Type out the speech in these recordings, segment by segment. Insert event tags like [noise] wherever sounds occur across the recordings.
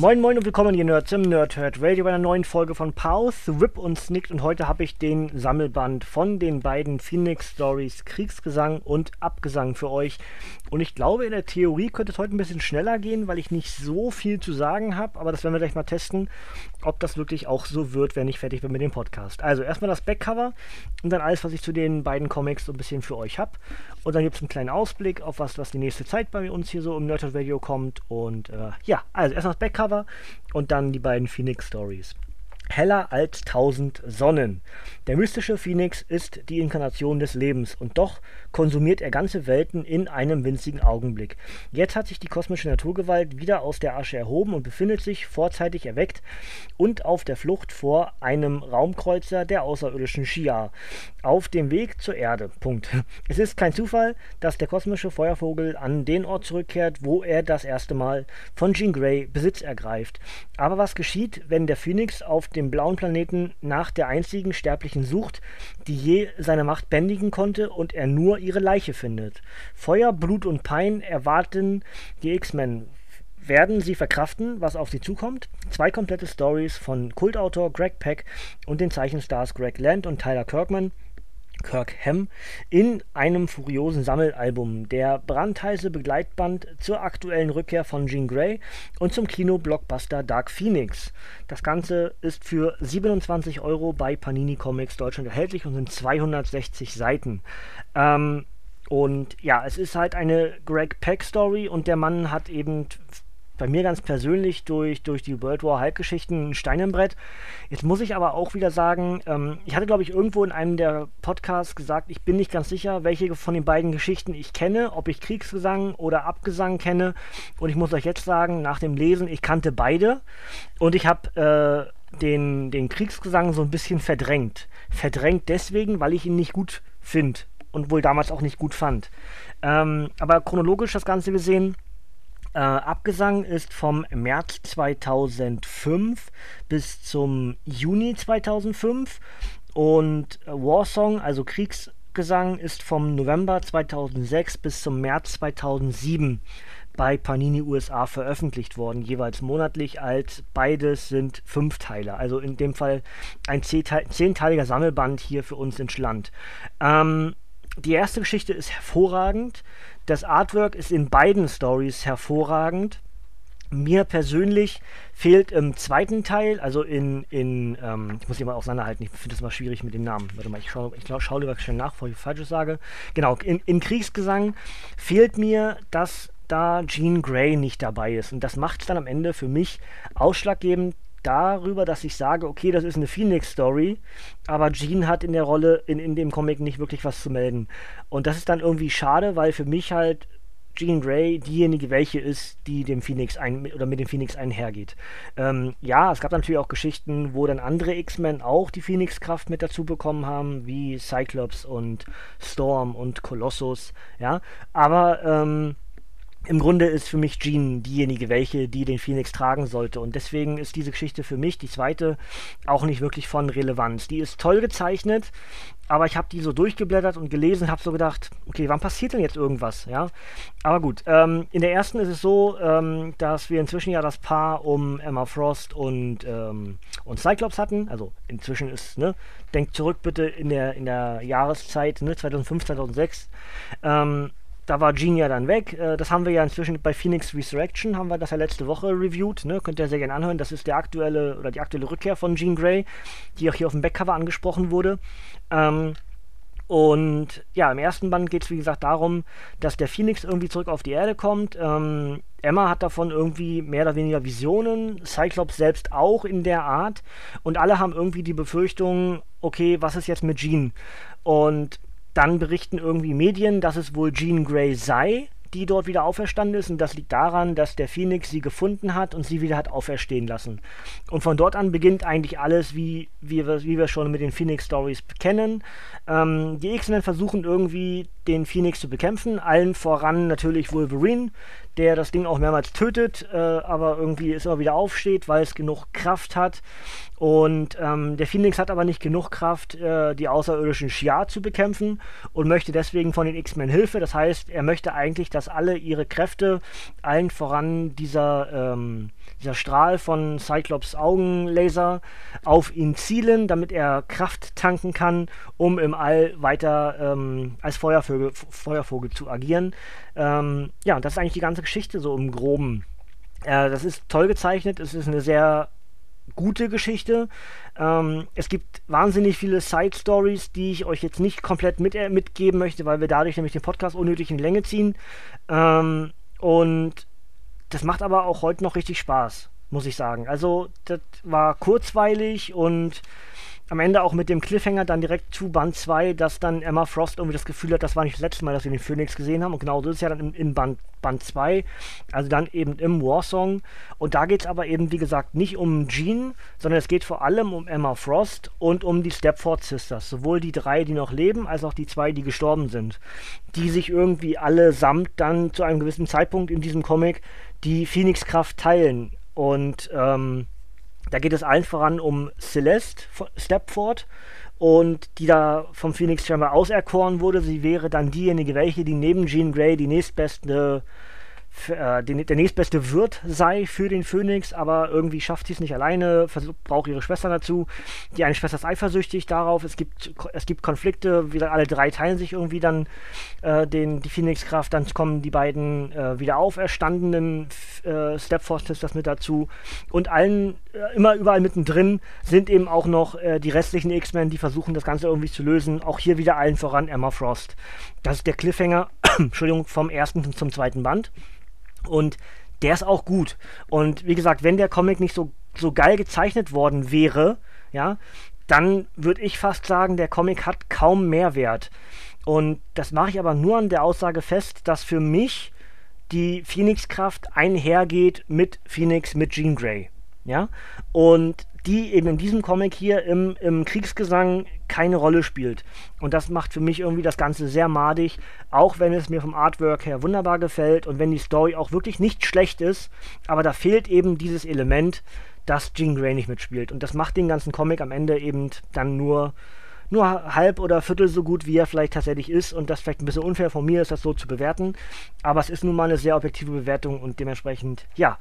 Moin Moin und willkommen ihr Nerds im Nerdhurt Radio bei einer neuen Folge von Pause, Rip und Snicked. Und heute habe ich den Sammelband von den beiden Phoenix Stories Kriegsgesang und Abgesang für euch und ich glaube in der Theorie könnte es heute ein bisschen schneller gehen, weil ich nicht so viel zu sagen habe, aber das werden wir gleich mal testen, ob das wirklich auch so wird, wenn ich fertig bin mit dem Podcast. Also erstmal das Backcover und dann alles, was ich zu den beiden Comics so ein bisschen für euch habe und dann gibt es einen kleinen Ausblick auf was, was die nächste Zeit bei uns hier so im Nerdhurt Radio kommt und äh, ja, also erstmal das Backcover Cover und dann die beiden Phoenix Stories. Heller als tausend Sonnen. Der mystische Phoenix ist die Inkarnation des Lebens und doch konsumiert er ganze Welten in einem winzigen Augenblick. Jetzt hat sich die kosmische Naturgewalt wieder aus der Asche erhoben und befindet sich vorzeitig erweckt und auf der Flucht vor einem Raumkreuzer der außerirdischen Shia auf dem Weg zur Erde. Punkt. Es ist kein Zufall, dass der kosmische Feuervogel an den Ort zurückkehrt, wo er das erste Mal von Jean Grey Besitz ergreift. Aber was geschieht, wenn der Phoenix auf dem blauen Planeten nach der einzigen Sterblichen sucht, die je seine Macht bändigen konnte und er nur ihre Leiche findet? Feuer, Blut und Pein erwarten die X-Men werden sie verkraften, was auf sie zukommt. Zwei komplette Stories von Kultautor Greg Peck und den Zeichenstars Greg Land und Tyler Kirkman Kirkham in einem furiosen Sammelalbum. Der brandheiße Begleitband zur aktuellen Rückkehr von Jean Grey und zum Kino-Blockbuster Dark Phoenix. Das Ganze ist für 27 Euro bei Panini Comics Deutschland erhältlich und sind 260 Seiten. Ähm, und ja, es ist halt eine Greg Peck Story und der Mann hat eben bei mir ganz persönlich durch, durch die World War Halbgeschichten ein Stein im Brett. Jetzt muss ich aber auch wieder sagen, ähm, ich hatte, glaube ich, irgendwo in einem der Podcasts gesagt, ich bin nicht ganz sicher, welche von den beiden Geschichten ich kenne, ob ich Kriegsgesang oder Abgesang kenne. Und ich muss euch jetzt sagen, nach dem Lesen, ich kannte beide. Und ich habe äh, den, den Kriegsgesang so ein bisschen verdrängt. Verdrängt deswegen, weil ich ihn nicht gut finde und wohl damals auch nicht gut fand. Ähm, aber chronologisch das Ganze gesehen, äh, Abgesang ist vom März 2005 bis zum Juni 2005 und Warsong, also Kriegsgesang, ist vom November 2006 bis zum März 2007 bei Panini USA veröffentlicht worden, jeweils monatlich als beides sind Fünfteiler. Also in dem Fall ein zehnteiliger Sammelband hier für uns ins Land. Ähm, die erste Geschichte ist hervorragend. Das Artwork ist in beiden Stories hervorragend. Mir persönlich fehlt im zweiten Teil, also in, in ähm, ich muss hier mal auseinanderhalten, ich finde das mal schwierig mit dem Namen. Warte mal, ich schaue ich schau lieber schnell nach, bevor ich Falsches sage. Genau, in, in Kriegsgesang fehlt mir, dass da Jean Grey nicht dabei ist. Und das macht es dann am Ende für mich ausschlaggebend, darüber, dass ich sage, okay, das ist eine Phoenix-Story, aber Jean hat in der Rolle, in, in dem Comic nicht wirklich was zu melden. Und das ist dann irgendwie schade, weil für mich halt Jean Grey diejenige welche ist, die dem Phoenix ein, oder mit dem Phoenix einhergeht. Ähm, ja, es gab natürlich auch Geschichten, wo dann andere X-Men auch die Phoenix-Kraft mit dazu bekommen haben, wie Cyclops und Storm und Colossus, ja. Aber ähm, im Grunde ist für mich Jean diejenige, welche, die den Phoenix tragen sollte. Und deswegen ist diese Geschichte für mich, die zweite, auch nicht wirklich von Relevanz. Die ist toll gezeichnet, aber ich habe die so durchgeblättert und gelesen, habe so gedacht, okay, wann passiert denn jetzt irgendwas? Ja, aber gut. Ähm, in der ersten ist es so, ähm, dass wir inzwischen ja das Paar um Emma Frost und ähm, und Cyclops hatten. Also inzwischen ist, ne, denkt zurück bitte in der in der Jahreszeit, ne, 2005, 2006. Ähm, da war Jean ja dann weg. Äh, das haben wir ja inzwischen bei Phoenix Resurrection, haben wir das ja letzte Woche reviewed. Ne? Könnt ihr sehr gerne anhören. Das ist der aktuelle oder die aktuelle Rückkehr von Jean Grey, die auch hier auf dem Backcover angesprochen wurde. Ähm, und ja, im ersten Band geht es wie gesagt darum, dass der Phoenix irgendwie zurück auf die Erde kommt. Ähm, Emma hat davon irgendwie mehr oder weniger Visionen, Cyclops selbst auch in der Art. Und alle haben irgendwie die Befürchtung, okay, was ist jetzt mit Jean? Und dann berichten irgendwie Medien, dass es wohl Jean Grey sei, die dort wieder auferstanden ist. Und das liegt daran, dass der Phoenix sie gefunden hat und sie wieder hat auferstehen lassen. Und von dort an beginnt eigentlich alles, wie, wie, wir, wie wir schon mit den Phoenix Stories kennen. Ähm, die X-Men versuchen irgendwie den Phoenix zu bekämpfen, allen voran natürlich Wolverine, der das Ding auch mehrmals tötet, äh, aber irgendwie es immer wieder aufsteht, weil es genug Kraft hat. Und ähm, der Phoenix hat aber nicht genug Kraft, äh, die außerirdischen Shi'ar zu bekämpfen und möchte deswegen von den X-Men Hilfe. Das heißt, er möchte eigentlich, dass alle ihre Kräfte, allen voran dieser, ähm, dieser Strahl von Cyclops Augenlaser, auf ihn zielen, damit er Kraft tanken kann, um im All weiter ähm, als Feuervögel, Feuervogel zu agieren. Ähm, ja, das ist eigentlich die ganze Geschichte so im Groben. Äh, das ist toll gezeichnet, es ist eine sehr gute Geschichte. Ähm, es gibt wahnsinnig viele Side-Stories, die ich euch jetzt nicht komplett mit, äh, mitgeben möchte, weil wir dadurch nämlich den Podcast unnötig in die Länge ziehen. Ähm, und das macht aber auch heute noch richtig Spaß, muss ich sagen. Also, das war kurzweilig und am Ende auch mit dem Cliffhanger dann direkt zu Band 2, dass dann Emma Frost irgendwie das Gefühl hat, das war nicht das letzte Mal, dass wir den Phoenix gesehen haben. Und genau so ist es ja dann in, in Band, Band 2, also dann eben im Warsong. Und da geht es aber eben, wie gesagt, nicht um Jean, sondern es geht vor allem um Emma Frost und um die Stepford Sisters. Sowohl die drei, die noch leben, als auch die zwei, die gestorben sind. Die sich irgendwie allesamt dann zu einem gewissen Zeitpunkt in diesem Comic die Phoenix-Kraft teilen. Und, ähm, da geht es allen voran um Celeste Stepford und die da vom Phoenix scheinbar auserkoren wurde. Sie wäre dann diejenige, welche die neben Jean Grey die nächstbeste äh, der nächstbeste Wirt sei für den Phönix, aber irgendwie schafft sie es nicht alleine, braucht ihre Schwester dazu. Die eine Schwester ist eifersüchtig darauf. Es gibt, es gibt Konflikte, wieder alle drei teilen sich irgendwie dann äh, den, die Phoenix-Kraft. Dann kommen die beiden äh, wieder auferstandenen äh, Stepford-Sisters mit dazu. Und allen, äh, immer überall mittendrin, sind eben auch noch äh, die restlichen X-Men, die versuchen, das Ganze irgendwie zu lösen. Auch hier wieder allen voran Emma Frost. Das ist der Cliffhanger, [coughs] Entschuldigung, vom ersten zum zweiten Band. Und der ist auch gut. Und wie gesagt, wenn der Comic nicht so, so geil gezeichnet worden wäre, ja, dann würde ich fast sagen, der Comic hat kaum Mehrwert. Und das mache ich aber nur an der Aussage fest, dass für mich die Phoenix-Kraft einhergeht mit Phoenix, mit Jean Grey. Ja? Und die eben in diesem Comic hier im, im Kriegsgesang keine Rolle spielt. Und das macht für mich irgendwie das Ganze sehr madig, auch wenn es mir vom Artwork her wunderbar gefällt und wenn die Story auch wirklich nicht schlecht ist, aber da fehlt eben dieses Element, dass Jean Grey nicht mitspielt. Und das macht den ganzen Comic am Ende eben dann nur nur halb oder viertel so gut, wie er vielleicht tatsächlich ist. Und das vielleicht ein bisschen unfair von mir ist, das so zu bewerten. Aber es ist nun mal eine sehr objektive Bewertung und dementsprechend, ja,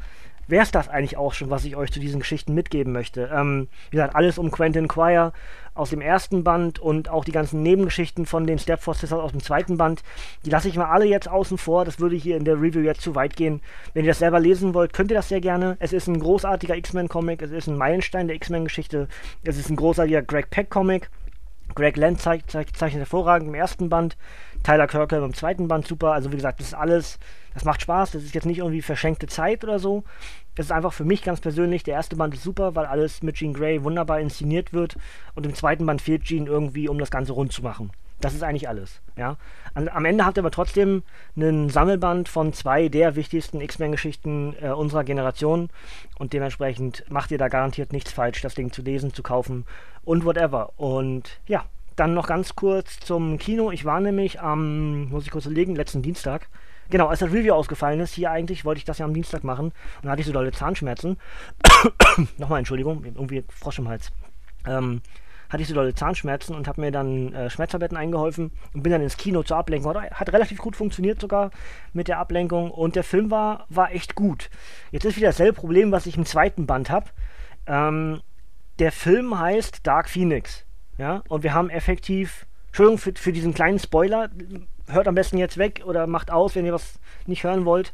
wäre es das eigentlich auch schon, was ich euch zu diesen Geschichten mitgeben möchte. Ähm, wie gesagt, alles um Quentin Quire aus dem ersten Band und auch die ganzen Nebengeschichten von den Stepford Sisters aus dem zweiten Band. Die lasse ich mal alle jetzt außen vor. Das würde hier in der Review jetzt zu weit gehen. Wenn ihr das selber lesen wollt, könnt ihr das sehr gerne. Es ist ein großartiger X-Men-Comic. Es ist ein Meilenstein der X-Men-Geschichte. Es ist ein großartiger Greg Peck-Comic. Greg Land zeichnet, zeichnet hervorragend im ersten Band. Tyler Kirkham im zweiten Band super. Also wie gesagt, das ist alles, das macht Spaß. Das ist jetzt nicht irgendwie verschenkte Zeit oder so. Das ist einfach für mich ganz persönlich, der erste Band ist super, weil alles mit Jean Grey wunderbar inszeniert wird. Und im zweiten Band fehlt Jean irgendwie, um das Ganze rund zu machen. Das ist eigentlich alles. Ja? Am Ende habt ihr aber trotzdem einen Sammelband von zwei der wichtigsten X-Men-Geschichten äh, unserer Generation. Und dementsprechend macht ihr da garantiert nichts falsch, das Ding zu lesen, zu kaufen und whatever. Und ja, dann noch ganz kurz zum Kino. Ich war nämlich am, muss ich kurz überlegen, letzten Dienstag. Genau, als das Review ausgefallen ist, hier eigentlich wollte ich das ja am Dienstag machen. Und dann hatte ich so dolle Zahnschmerzen. [coughs] Nochmal Entschuldigung, irgendwie Frosch im Hals. Ähm, hatte ich so dolle Zahnschmerzen und habe mir dann äh, Schmerztabletten eingeholfen und bin dann ins Kino zur Ablenkung. Hat relativ gut funktioniert sogar mit der Ablenkung und der Film war, war echt gut. Jetzt ist wieder dasselbe Problem, was ich im zweiten Band habe. Ähm, der Film heißt Dark Phoenix. Ja, und wir haben effektiv, Entschuldigung für, für diesen kleinen Spoiler, hört am besten jetzt weg oder macht aus, wenn ihr was nicht hören wollt.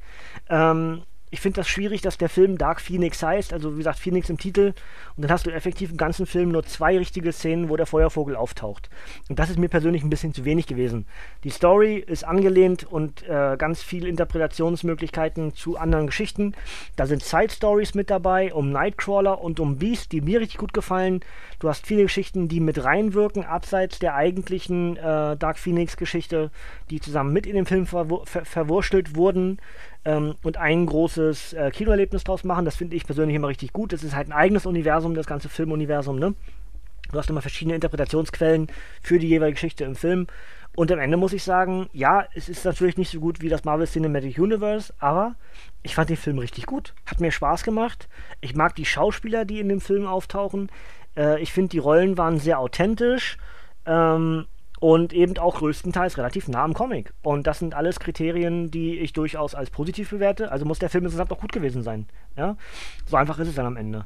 Ähm, ich finde das schwierig, dass der Film Dark Phoenix heißt, also wie gesagt, Phoenix im Titel, und dann hast du effektiv im ganzen Film nur zwei richtige Szenen, wo der Feuervogel auftaucht. Und das ist mir persönlich ein bisschen zu wenig gewesen. Die Story ist angelehnt und äh, ganz viele Interpretationsmöglichkeiten zu anderen Geschichten. Da sind Side-Stories mit dabei, um Nightcrawler und um Beast, die mir richtig gut gefallen. Du hast viele Geschichten, die mit reinwirken, abseits der eigentlichen äh, Dark Phoenix-Geschichte, die zusammen mit in den Film verwur ver verwurstelt wurden ähm, und ein großes äh, Kinoerlebnis draus machen. Das finde ich persönlich immer richtig gut. Das ist halt ein eigenes Universum, das ganze Filmuniversum, ne? Du hast immer verschiedene Interpretationsquellen für die jeweilige Geschichte im Film. Und am Ende muss ich sagen, ja, es ist natürlich nicht so gut wie das Marvel Cinematic Universe, aber ich fand den Film richtig gut. Hat mir Spaß gemacht. Ich mag die Schauspieler, die in dem Film auftauchen. Äh, ich finde, die Rollen waren sehr authentisch. Ähm, und eben auch größtenteils relativ nah am Comic. Und das sind alles Kriterien, die ich durchaus als positiv bewerte. Also muss der Film insgesamt auch gut gewesen sein. Ja? So einfach ist es dann am Ende.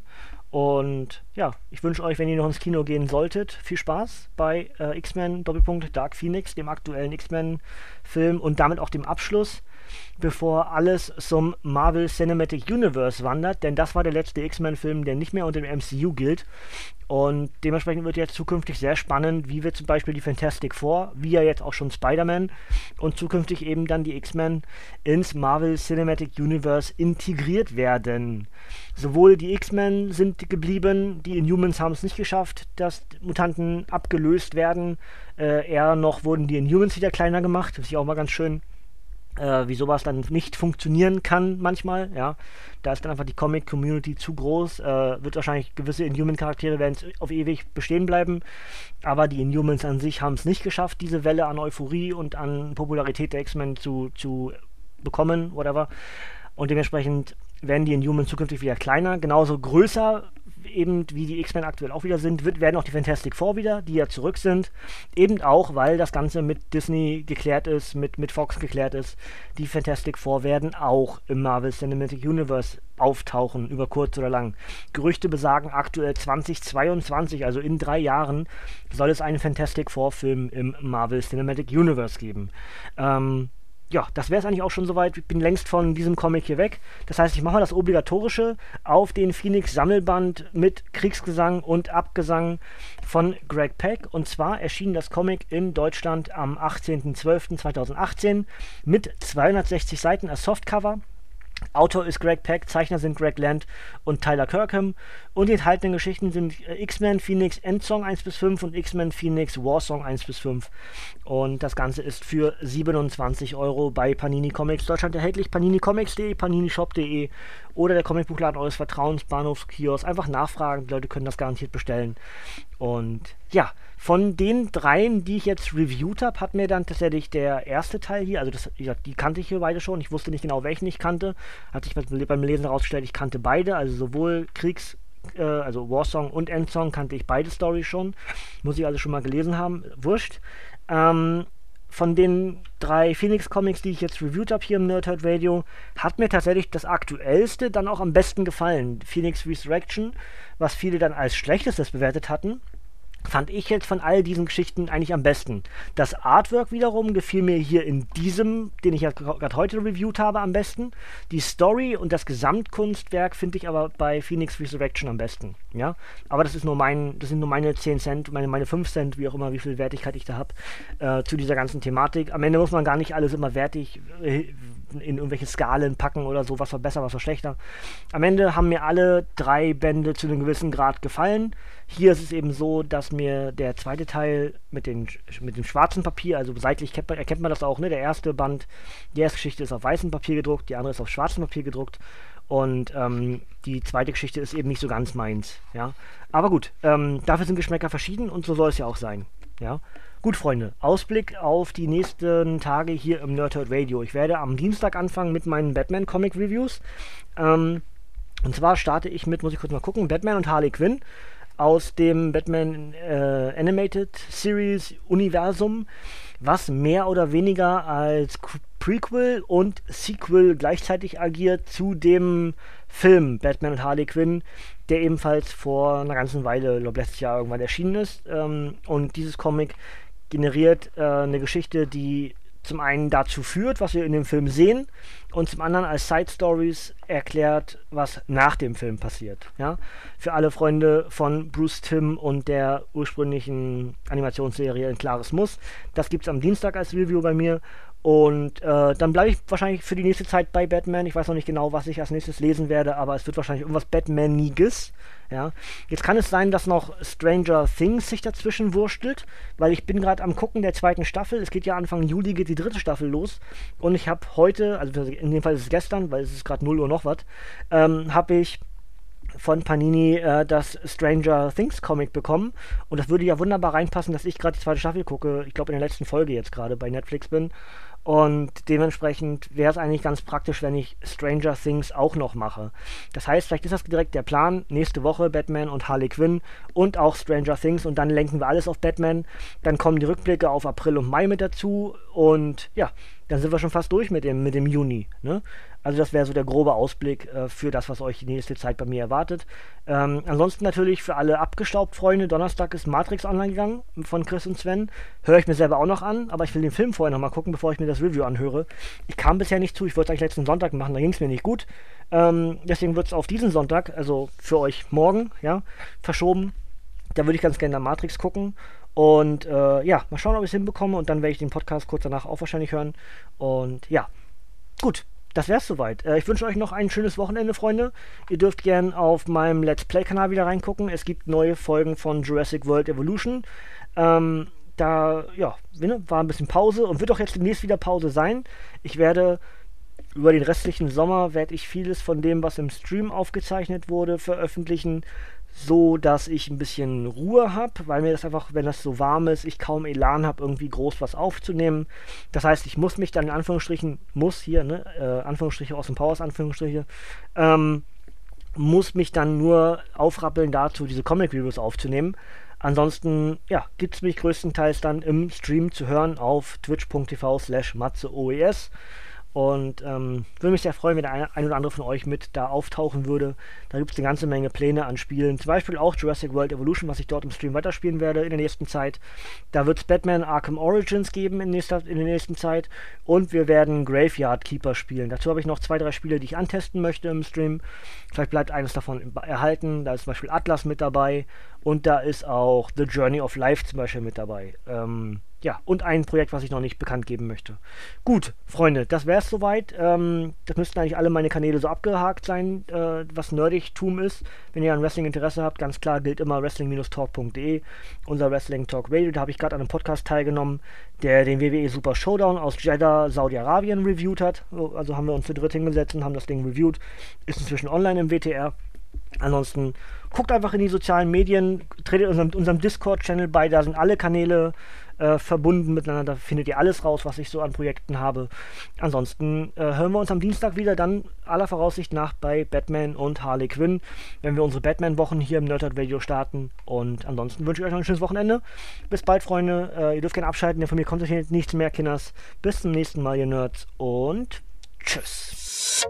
Und ja, ich wünsche euch, wenn ihr noch ins Kino gehen solltet, viel Spaß bei äh, X-Men Doppelpunkt Dark Phoenix, dem aktuellen X-Men-Film und damit auch dem Abschluss bevor alles zum Marvel Cinematic Universe wandert, denn das war der letzte X-Men-Film, der nicht mehr unter dem MCU gilt. Und dementsprechend wird jetzt zukünftig sehr spannend, wie wir zum Beispiel die Fantastic Four, wie ja jetzt auch schon Spider-Man und zukünftig eben dann die X-Men ins Marvel Cinematic Universe integriert werden. Sowohl die X-Men sind geblieben, die Inhumans haben es nicht geschafft, dass Mutanten abgelöst werden. Äh, eher noch wurden die Inhumans wieder kleiner gemacht, das ist ja auch mal ganz schön äh, wie sowas dann nicht funktionieren kann manchmal, ja. Da ist dann einfach die Comic-Community zu groß, äh, wird wahrscheinlich gewisse Inhuman-Charaktere werden auf ewig bestehen bleiben, aber die Inhumans an sich haben es nicht geschafft, diese Welle an Euphorie und an Popularität der X-Men zu, zu bekommen, whatever. Und dementsprechend werden die Inhumans zukünftig wieder kleiner, genauso größer eben wie die X-Men aktuell auch wieder sind, wird, werden auch die Fantastic Four wieder, die ja zurück sind. Eben auch, weil das Ganze mit Disney geklärt ist, mit, mit Fox geklärt ist. Die Fantastic Four werden auch im Marvel Cinematic Universe auftauchen, über kurz oder lang. Gerüchte besagen aktuell 2022, also in drei Jahren, soll es einen Fantastic Four-Film im Marvel Cinematic Universe geben. Ähm, ja, das wäre es eigentlich auch schon soweit. Ich bin längst von diesem Comic hier weg. Das heißt, ich mache mal das Obligatorische auf den Phoenix Sammelband mit Kriegsgesang und Abgesang von Greg Peck. Und zwar erschien das Comic in Deutschland am 18.12.2018 mit 260 Seiten als Softcover. Autor ist Greg Peck, Zeichner sind Greg Land und Tyler Kirkham. Und die enthaltenen Geschichten sind äh, X-Men Phoenix Endsong 1 bis 5 und X-Men Phoenix Warsong 1 bis 5. Und das Ganze ist für 27 Euro bei Panini Comics Deutschland erhältlich. paninicomics.de, paninishop.de oder der Comicbuchladen eures Vertrauens, Bahnhofskiosk. Einfach nachfragen, die Leute können das garantiert bestellen. Und ja, von den dreien, die ich jetzt reviewed habe, hat mir dann tatsächlich der erste Teil hier, also das, ja, die kannte ich hier beide schon. Ich wusste nicht genau, welchen ich kannte. Hat sich beim Lesen herausgestellt, ich kannte beide, also sowohl Kriegs- äh, also Warsong und Endsong kannte ich beide Stories schon. Muss ich also schon mal gelesen haben. Wurscht. Ähm, von den drei Phoenix Comics, die ich jetzt reviewed habe hier im Nerdhead Radio, hat mir tatsächlich das aktuellste dann auch am besten gefallen. Phoenix Resurrection, was viele dann als schlechtestes bewertet hatten fand ich jetzt von all diesen Geschichten eigentlich am besten. Das Artwork wiederum gefiel mir hier in diesem, den ich ja gerade heute reviewed habe, am besten. Die Story und das Gesamtkunstwerk finde ich aber bei Phoenix Resurrection am besten. Ja, aber das ist nur mein, das sind nur meine 10 Cent, meine, meine 5 Cent, wie auch immer, wie viel Wertigkeit ich da habe, äh, zu dieser ganzen Thematik. Am Ende muss man gar nicht alles immer wertig äh, in irgendwelche Skalen packen oder so, was war besser, was war schlechter. Am Ende haben mir alle drei Bände zu einem gewissen Grad gefallen. Hier ist es eben so, dass mir der zweite Teil mit, den, mit dem schwarzen Papier, also seitlich kennt man, erkennt man das auch, ne? Der erste Band, die erste Geschichte ist auf weißem Papier gedruckt, die andere ist auf schwarzem Papier gedruckt. Und ähm, die zweite Geschichte ist eben nicht so ganz meins, ja. Aber gut, ähm, dafür sind Geschmäcker verschieden und so soll es ja auch sein, ja. Gut, Freunde, Ausblick auf die nächsten Tage hier im Nerdhurt Radio. Ich werde am Dienstag anfangen mit meinen Batman-Comic-Reviews. Ähm, und zwar starte ich mit, muss ich kurz mal gucken, Batman und Harley Quinn aus dem Batman äh, Animated Series Universum, was mehr oder weniger als Prequel und Sequel gleichzeitig agiert zu dem Film Batman und Harley Quinn, der ebenfalls vor einer ganzen Weile, ich glaube letztes Jahr irgendwann erschienen ist. Ähm, und dieses Comic generiert äh, eine Geschichte, die zum einen dazu führt, was wir in dem Film sehen, und zum anderen als Side Stories erklärt, was nach dem Film passiert. Ja? Für alle Freunde von Bruce Timm und der ursprünglichen Animationsserie Ein klares Muss. Das gibt es am Dienstag als Review bei mir. Und äh, dann bleibe ich wahrscheinlich für die nächste Zeit bei Batman. Ich weiß noch nicht genau, was ich als nächstes lesen werde, aber es wird wahrscheinlich irgendwas Batmaniges. Ja. Jetzt kann es sein, dass noch Stranger Things sich dazwischen wurstelt, weil ich bin gerade am gucken der zweiten Staffel. Es geht ja Anfang Juli geht die dritte Staffel los und ich habe heute, also in dem Fall ist es gestern, weil es ist gerade 0 Uhr noch was, ähm, habe ich von Panini äh, das Stranger Things Comic bekommen. Und das würde ja wunderbar reinpassen, dass ich gerade die zweite Staffel gucke. Ich glaube, in der letzten Folge jetzt gerade bei Netflix bin. Und dementsprechend wäre es eigentlich ganz praktisch, wenn ich Stranger Things auch noch mache. Das heißt, vielleicht ist das direkt der Plan. Nächste Woche Batman und Harley Quinn und auch Stranger Things und dann lenken wir alles auf Batman. Dann kommen die Rückblicke auf April und Mai mit dazu und ja, dann sind wir schon fast durch mit dem, mit dem Juni. Ne? Also das wäre so der grobe Ausblick äh, für das, was euch die nächste Zeit bei mir erwartet. Ähm, ansonsten natürlich für alle abgestaubt Freunde, Donnerstag ist Matrix online gegangen von Chris und Sven. Höre ich mir selber auch noch an, aber ich will den Film vorher nochmal gucken, bevor ich mir das Review anhöre. Ich kam bisher nicht zu, ich wollte es eigentlich letzten Sonntag machen, da ging es mir nicht gut. Ähm, deswegen wird es auf diesen Sonntag, also für euch morgen, ja, verschoben. Da würde ich ganz gerne Matrix gucken. Und äh, ja, mal schauen, ob ich es hinbekomme. Und dann werde ich den Podcast kurz danach auch wahrscheinlich hören. Und ja, gut, das wär's soweit. Äh, ich wünsche euch noch ein schönes Wochenende, Freunde. Ihr dürft gern auf meinem Let's Play-Kanal wieder reingucken. Es gibt neue Folgen von Jurassic World Evolution. Ähm, da, ja, ne, war ein bisschen Pause und wird auch jetzt demnächst wieder Pause sein. Ich werde über den restlichen Sommer werde ich vieles von dem, was im Stream aufgezeichnet wurde, veröffentlichen so, dass ich ein bisschen Ruhe habe, weil mir das einfach, wenn das so warm ist, ich kaum Elan habe, irgendwie groß was aufzunehmen. Das heißt, ich muss mich dann in Anführungsstrichen, muss hier, ne, äh, Anführungsstriche aus dem Powers, Anführungsstriche, ähm, muss mich dann nur aufrappeln dazu, diese Comic-Reviews aufzunehmen. Ansonsten, ja, gibt es mich größtenteils dann im Stream zu hören auf twitch.tv slash matzeoes. Und ähm, würde mich sehr freuen, wenn der ein, ein oder andere von euch mit da auftauchen würde. Da gibt es eine ganze Menge Pläne an Spielen. Zum Beispiel auch Jurassic World Evolution, was ich dort im Stream weiterspielen werde in der nächsten Zeit. Da wird es Batman Arkham Origins geben in, nächster, in der nächsten Zeit. Und wir werden Graveyard Keeper spielen. Dazu habe ich noch zwei, drei Spiele, die ich antesten möchte im Stream. Vielleicht bleibt eines davon erhalten. Da ist zum Beispiel Atlas mit dabei. Und da ist auch The Journey of Life zum Beispiel mit dabei. Ähm, ja, und ein Projekt, was ich noch nicht bekannt geben möchte. Gut, Freunde, das wäre es soweit. Ähm, das müssten eigentlich alle meine Kanäle so abgehakt sein, äh, was Nerdigtum ist. Wenn ihr an Wrestling Interesse habt, ganz klar gilt immer wrestling-talk.de, unser Wrestling Talk Radio. Da habe ich gerade an einem Podcast teilgenommen, der den WWE Super Showdown aus Jeddah, Saudi-Arabien reviewt hat. Also haben wir uns zu dritt hingesetzt und haben das Ding reviewt. Ist inzwischen online im WTR. Ansonsten guckt einfach in die sozialen Medien, tretet unserem, unserem Discord-Channel bei, da sind alle Kanäle äh, verbunden miteinander. Da findet ihr alles raus, was ich so an Projekten habe. Ansonsten äh, hören wir uns am Dienstag wieder, dann aller Voraussicht nach bei Batman und Harley Quinn, wenn wir unsere Batman-Wochen hier im Nerdhard Radio starten. Und ansonsten wünsche ich euch noch ein schönes Wochenende. Bis bald, Freunde. Äh, ihr dürft gerne abschalten, denn von mir kommt euch nichts mehr, Kinders. Bis zum nächsten Mal, ihr Nerds. Und tschüss.